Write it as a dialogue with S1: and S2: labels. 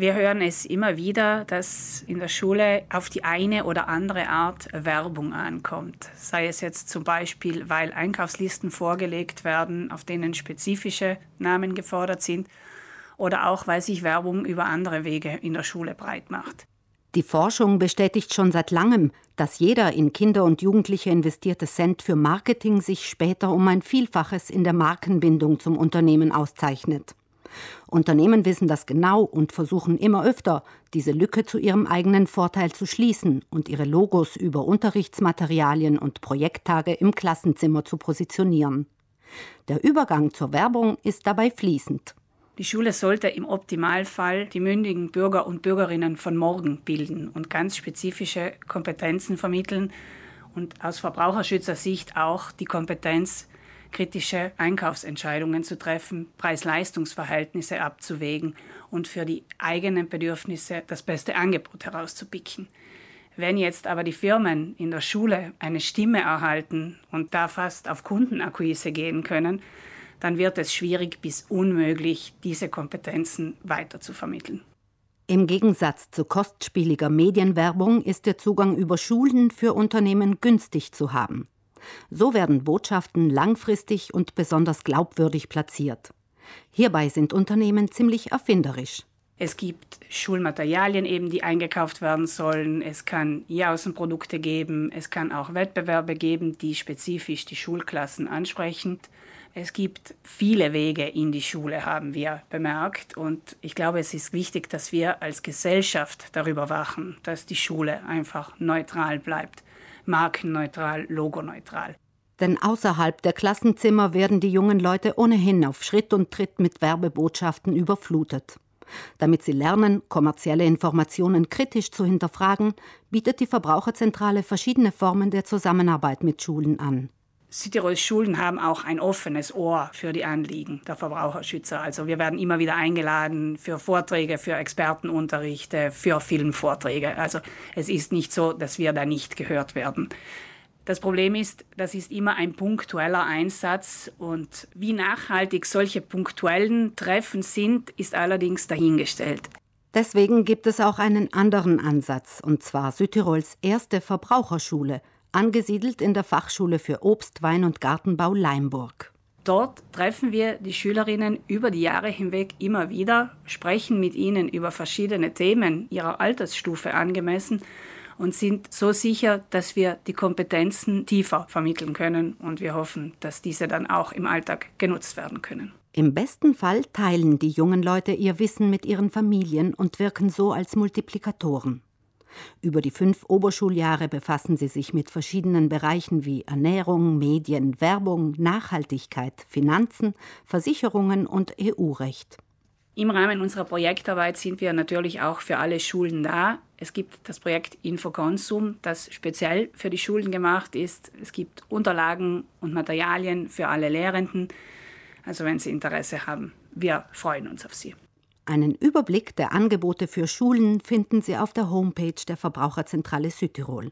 S1: Wir hören es immer wieder, dass in der Schule auf die eine oder andere Art Werbung ankommt. Sei es jetzt zum Beispiel, weil Einkaufslisten vorgelegt werden, auf denen spezifische Namen gefordert sind, oder auch, weil sich Werbung über andere Wege in der Schule breit macht.
S2: Die Forschung bestätigt schon seit langem, dass jeder in Kinder und Jugendliche investierte Cent für Marketing sich später um ein Vielfaches in der Markenbindung zum Unternehmen auszeichnet. Unternehmen wissen das genau und versuchen immer öfter, diese Lücke zu ihrem eigenen Vorteil zu schließen und ihre Logos über Unterrichtsmaterialien und Projekttage im Klassenzimmer zu positionieren. Der Übergang zur Werbung ist dabei fließend.
S1: Die Schule sollte im Optimalfall die mündigen Bürger und Bürgerinnen von morgen bilden und ganz spezifische Kompetenzen vermitteln und aus Verbraucherschützersicht auch die Kompetenz, kritische Einkaufsentscheidungen zu treffen, Preis-Leistungs-Verhältnisse abzuwägen und für die eigenen Bedürfnisse das beste Angebot herauszupicken. Wenn jetzt aber die Firmen in der Schule eine Stimme erhalten und da fast auf Kundenakquise gehen können, dann wird es schwierig bis unmöglich, diese Kompetenzen weiter zu vermitteln.
S2: Im Gegensatz zu kostspieliger Medienwerbung ist der Zugang über Schulen für Unternehmen günstig zu haben. So werden Botschaften langfristig und besonders glaubwürdig platziert. Hierbei sind Unternehmen ziemlich erfinderisch.
S1: Es gibt Schulmaterialien eben, die eingekauft werden sollen. Es kann E-Außenprodukte geben. Es kann auch Wettbewerbe geben, die spezifisch die Schulklassen ansprechen. Es gibt viele Wege in die Schule, haben wir bemerkt. Und ich glaube, es ist wichtig, dass wir als Gesellschaft darüber wachen, dass die Schule einfach neutral bleibt. Markenneutral, logoneutral.
S2: Denn außerhalb der Klassenzimmer werden die jungen Leute ohnehin auf Schritt und Tritt mit Werbebotschaften überflutet. Damit sie lernen, kommerzielle Informationen kritisch zu hinterfragen, bietet die Verbraucherzentrale verschiedene Formen der Zusammenarbeit mit Schulen an.
S1: Südtirols Schulen haben auch ein offenes Ohr für die Anliegen der Verbraucherschützer. Also wir werden immer wieder eingeladen für Vorträge, für Expertenunterrichte, für Filmvorträge. Also es ist nicht so, dass wir da nicht gehört werden. Das Problem ist, das ist immer ein punktueller Einsatz und wie nachhaltig solche punktuellen Treffen sind, ist allerdings dahingestellt.
S2: Deswegen gibt es auch einen anderen Ansatz, und zwar Südtirols erste Verbraucherschule, angesiedelt in der Fachschule für Obst, Wein und Gartenbau Leimburg.
S1: Dort treffen wir die Schülerinnen über die Jahre hinweg immer wieder, sprechen mit ihnen über verschiedene Themen ihrer Altersstufe angemessen und sind so sicher, dass wir die Kompetenzen tiefer vermitteln können und wir hoffen, dass diese dann auch im Alltag genutzt werden können.
S2: Im besten Fall teilen die jungen Leute ihr Wissen mit ihren Familien und wirken so als Multiplikatoren. Über die fünf Oberschuljahre befassen sie sich mit verschiedenen Bereichen wie Ernährung, Medien, Werbung, Nachhaltigkeit, Finanzen, Versicherungen und EU-Recht.
S1: Im Rahmen unserer Projektarbeit sind wir natürlich auch für alle Schulen da. Es gibt das Projekt Infokonsum, das speziell für die Schulen gemacht ist. Es gibt Unterlagen und Materialien für alle Lehrenden. Also wenn Sie Interesse haben, wir freuen uns auf Sie.
S2: Einen Überblick der Angebote für Schulen finden Sie auf der Homepage der Verbraucherzentrale Südtirol.